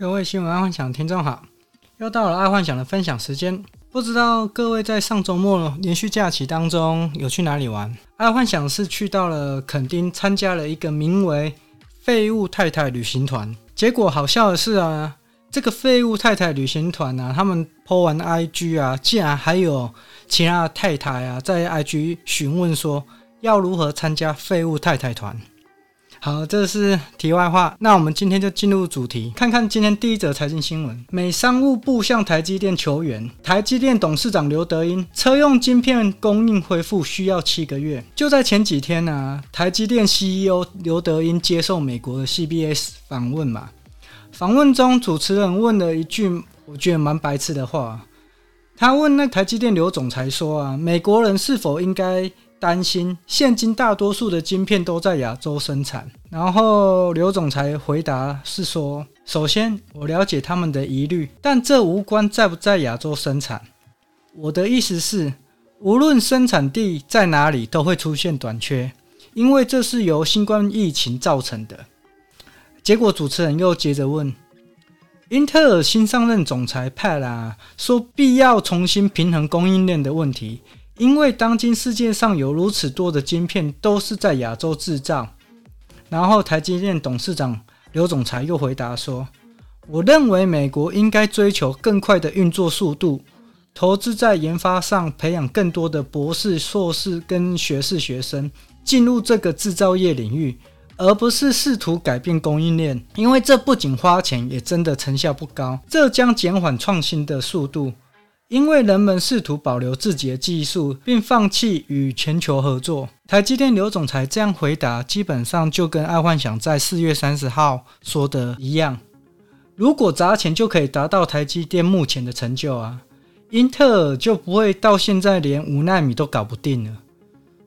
各位新闻爱幻想听众好，又到了爱幻想的分享时间。不知道各位在上周末连续假期当中有去哪里玩？爱幻想是去到了垦丁，参加了一个名为“废物太太”旅行团。结果好笑的是啊，这个“废物太太”旅行团啊，他们 po 完 IG 啊，竟然还有其他的太太啊，在 IG 询问说要如何参加“废物太太”团。好，这是题外话。那我们今天就进入主题，看看今天第一则财经新闻：美商务部向台积电求援，台积电董事长刘德英，车用晶片供应恢复需要七个月。就在前几天呢、台积电 CEO 刘德英接受美国的 CBS 访问嘛，访问中主持人问了一句我觉得蛮白痴的话，他问那台积电刘总裁说啊，美国人是否应该？担心现今大多数的晶片都在亚洲生产，然后刘总裁回答是说：首先我了解他们的疑虑，但这无关在不在亚洲生产。我的意思是，无论生产地在哪里，都会出现短缺，因为这是由新冠疫情造成的。结果主持人又接着问：英特尔新上任总裁派拉说，必要重新平衡供应链的问题。因为当今世界上有如此多的晶片都是在亚洲制造，然后台积电董事长刘总裁又回答说：“我认为美国应该追求更快的运作速度，投资在研发上，培养更多的博士、硕士跟学士学生进入这个制造业领域，而不是试图改变供应链，因为这不仅花钱，也真的成效不高，这将减缓创新的速度。”因为人们试图保留自己的技术，并放弃与全球合作。台积电刘总裁这样回答，基本上就跟爱幻想在四月三十号说的一样。如果砸钱就可以达到台积电目前的成就啊，英特尔就不会到现在连五纳米都搞不定了。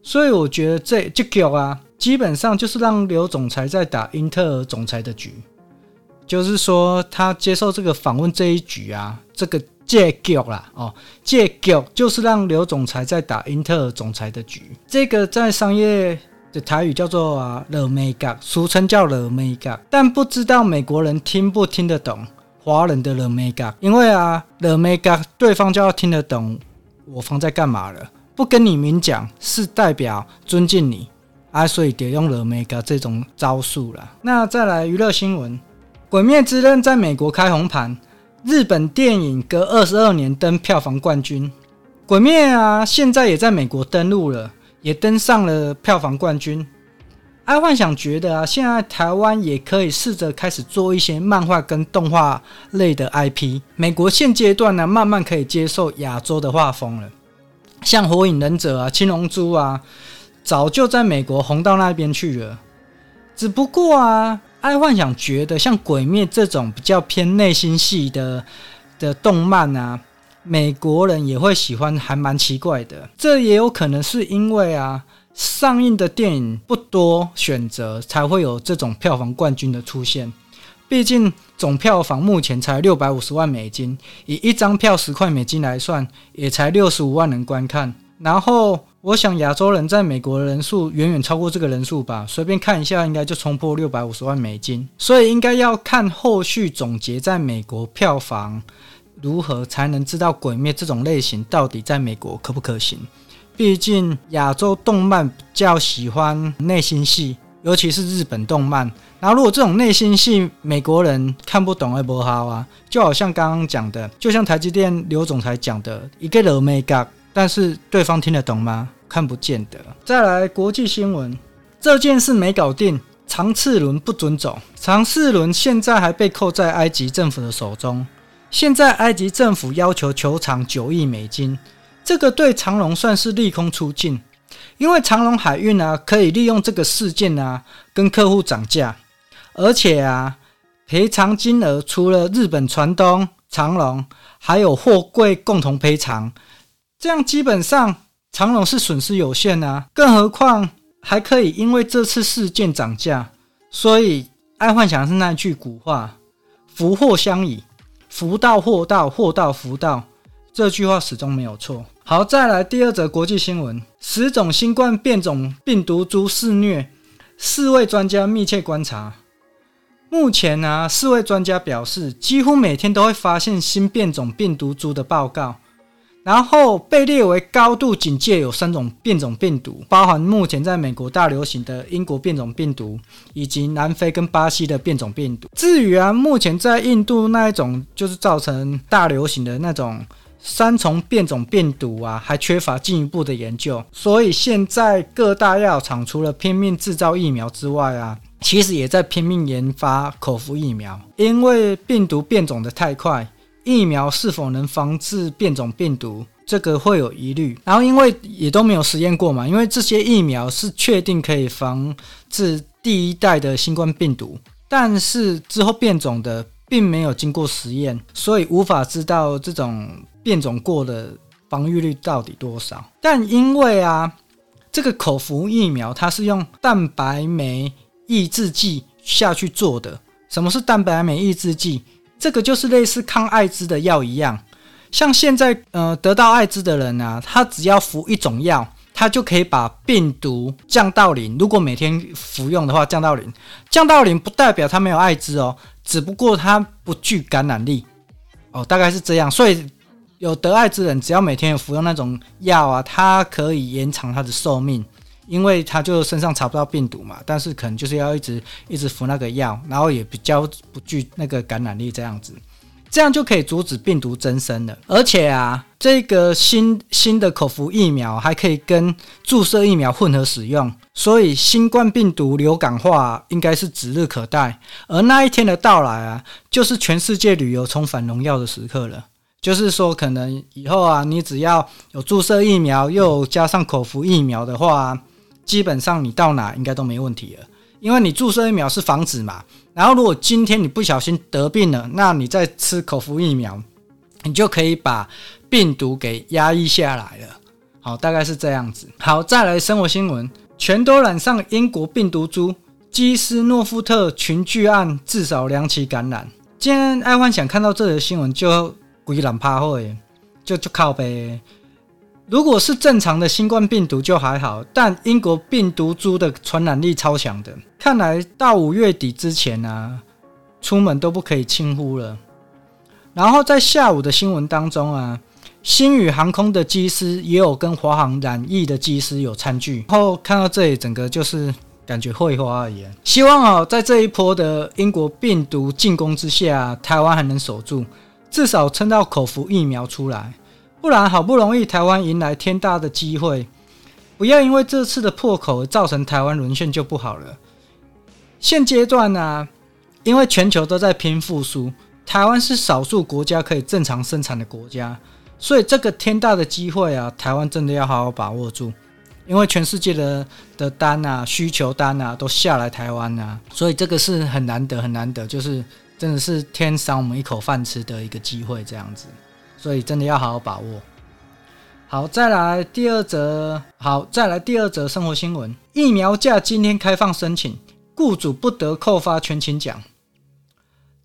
所以我觉得这这个啊，基本上就是让刘总裁在打英特尔总裁的局，就是说他接受这个访问这一局啊，这个。借局啦，哦，借局就是让刘总裁在打英特尔总裁的局。这个在商业的台语叫做啊，勒眉角，俗称叫勒眉角。但不知道美国人听不听得懂华人的勒眉角，因为啊，勒眉角对方就要听得懂我方在干嘛了。不跟你明讲，是代表尊敬你啊，所以得用勒眉角这种招数了。那再来娱乐新闻，《鬼灭之刃》在美国开红盘。日本电影隔二十二年登票房冠军，《鬼灭》啊，现在也在美国登陆了，也登上了票房冠军。爱幻想觉得啊，现在台湾也可以试着开始做一些漫画跟动画类的 IP。美国现阶段呢，慢慢可以接受亚洲的画风了，像《火影忍者》啊，《青龙珠》啊，早就在美国红到那边去了。只不过啊。爱幻想觉得像《鬼灭》这种比较偏内心戏的的动漫啊，美国人也会喜欢，还蛮奇怪的。这也有可能是因为啊，上映的电影不多选择，才会有这种票房冠军的出现。毕竟总票房目前才六百五十万美金，以一张票十块美金来算，也才六十五万人观看。然后。我想亚洲人在美国的人数远远超过这个人数吧，随便看一下，应该就冲破六百五十万美金。所以应该要看后续总结，在美国票房如何，才能知道《鬼灭》这种类型到底在美国可不可行。毕竟亚洲动漫比较喜欢内心戏，尤其是日本动漫。然后如果这种内心戏美国人看不懂，会不好啊。就好像刚刚讲的，就像台积电刘总裁讲的，一个人没搞。但是对方听得懂吗？看不见的。再来国际新闻，这件事没搞定，长次轮不准走。长次轮现在还被扣在埃及政府的手中。现在埃及政府要求求偿九亿美金，这个对长荣算是利空出尽，因为长荣海运啊可以利用这个事件啊跟客户涨价，而且啊赔偿金额除了日本船东长荣，还有货柜共同赔偿。这样基本上长荣是损失有限啊，更何况还可以因为这次事件涨价，所以爱幻想是那句古话“福祸相依”，福到祸到，祸到福到，这句话始终没有错。好，再来第二则国际新闻：十种新冠变种病毒株肆虐，四位专家密切观察。目前呢、四位专家表示，几乎每天都会发现新变种病毒株的报告。然后被列为高度警戒有三种变种病毒，包含目前在美国大流行的英国变种病毒，以及南非跟巴西的变种病毒。至于啊，目前在印度那一种就是造成大流行的那种三重变种病毒啊，还缺乏进一步的研究。所以现在各大药厂除了拼命制造疫苗之外啊，其实也在拼命研发口服疫苗，因为病毒变种的太快。疫苗是否能防治变种病毒？这个会有疑虑。然后因为也都没有实验过嘛，因为这些疫苗是确定可以防治第一代的新冠病毒，但是之后变种的并没有经过实验，所以无法知道这种变种过的防御率到底多少。但因为啊，这个口服疫苗它是用蛋白酶抑制剂下去做的。什么是蛋白酶抑制剂？这个就是类似抗艾滋的药一样，像现在呃得到艾滋的人啊，他只要服一种药，他就可以把病毒降到零。如果每天服用的话，降到零，降到零不代表他没有艾滋哦，只不过他不具感染力哦，大概是这样。所以有得艾滋人，只要每天服用那种药啊，他可以延长他的寿命。因为他就身上查不到病毒嘛，但是可能就是要一直一直服那个药，然后也比较不具那个感染力这样子，这样就可以阻止病毒增生了。而且啊，这个新新的口服疫苗还可以跟注射疫苗混合使用，所以新冠病毒流感化应该是指日可待。而那一天的到来啊，就是全世界旅游重返荣耀的时刻了。就是说，可能以后啊，你只要有注射疫苗，又加上口服疫苗的话。基本上你到哪应该都没问题了，因为你注射疫苗是防止嘛。然后如果今天你不小心得病了，那你再吃口服疫苗，你就可以把病毒给压抑下来了。好，大概是这样子。好，再来生活新闻，全都染上英国病毒株，基斯诺夫特群聚案至少两起感染。今天爱幻想看到这则新闻就鬼懒趴会，就就靠北。如果是正常的新冠病毒就还好，但英国病毒株的传染力超强的，看来到五月底之前啊，出门都不可以轻忽了。然后在下午的新闻当中啊，星宇航空的机师也有跟华航染疫的机师有餐具。然后看到这里，整个就是感觉会花而已。希望啊，在这一波的英国病毒进攻之下，台湾还能守住，至少撑到口服疫苗出来。不然，好不容易台湾迎来天大的机会，不要因为这次的破口而造成台湾沦陷就不好了。现阶段呢、因为全球都在拼复苏，台湾是少数国家可以正常生产的国家，所以这个天大的机会啊，台湾真的要好好把握住。因为全世界的的单啊、需求单啊都下来台湾啊，所以这个是很难得、很难得，就是真的是天赏我们一口饭吃的一个机会，这样子。所以真的要好好把握。好，再来第二则。好，再来第二则生活新闻：疫苗假今天开放申请，雇主不得扣发全勤奖。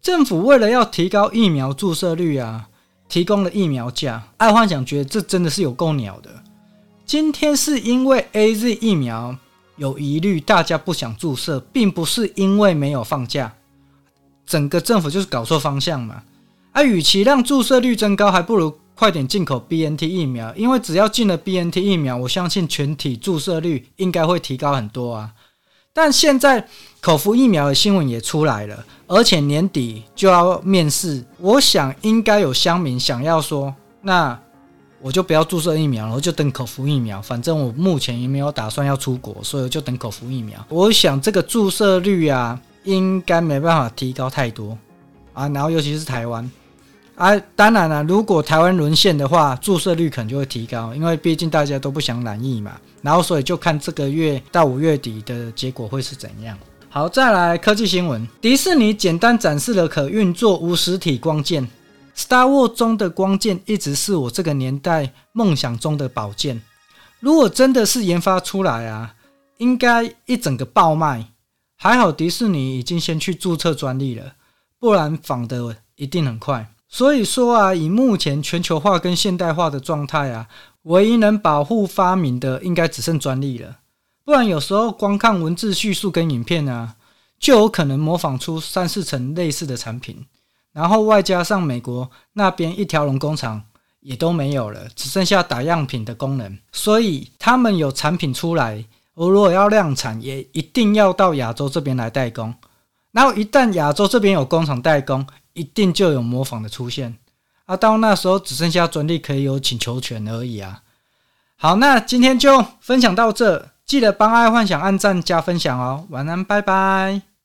政府为了要提高疫苗注射率啊，提供了疫苗假。爱幻想觉得这真的是有够鸟的。今天是因为 AZ 疫苗有疑虑，大家不想注射，并不是因为没有放假。整个政府就是搞错方向嘛。啊，与其让注射率增高，还不如快点进口 BNT 疫苗，因为只要进了 BNT 疫苗，我相信全体注射率应该会提高很多啊。但现在口服疫苗的新闻也出来了，而且年底就要面世，我想应该有乡民想要说，那我就不要注射疫苗了，我就等口服疫苗。反正我目前也没有打算要出国，所以就等口服疫苗。我想这个注射率啊，应该没办法提高太多啊，然后尤其是台湾。啊，当然了，如果台湾沦陷的话，注射率可能就会提高，因为毕竟大家都不想染疫嘛。然后，所以就看这个月到五月底的结果会是怎样。好，再来科技新闻，迪士尼简单展示了可运作无实体光剑。Star Wars 中的光剑一直是我这个年代梦想中的宝剑。如果真的是研发出来啊，应该一整个爆卖。还好迪士尼已经先去注册专利了，不然仿的一定很快。所以说啊，以目前全球化跟现代化的状态啊，唯一能保护发明的，应该只剩专利了。不然有时候光看文字叙述跟影片啊，就有可能模仿出三四成类似的产品。然后外加上美国那边一条龙工厂也都没有了，只剩下打样品的功能，所以他们有产品出来，而如果要量产，也一定要到亚洲这边来代工。然后一旦亚洲这边有工厂代工，一定就有模仿的出现。啊，到那时候只剩下专利可以有请求权而已啊。好，那今天就分享到这，记得帮爱幻想按赞加分享哦。晚安，拜拜。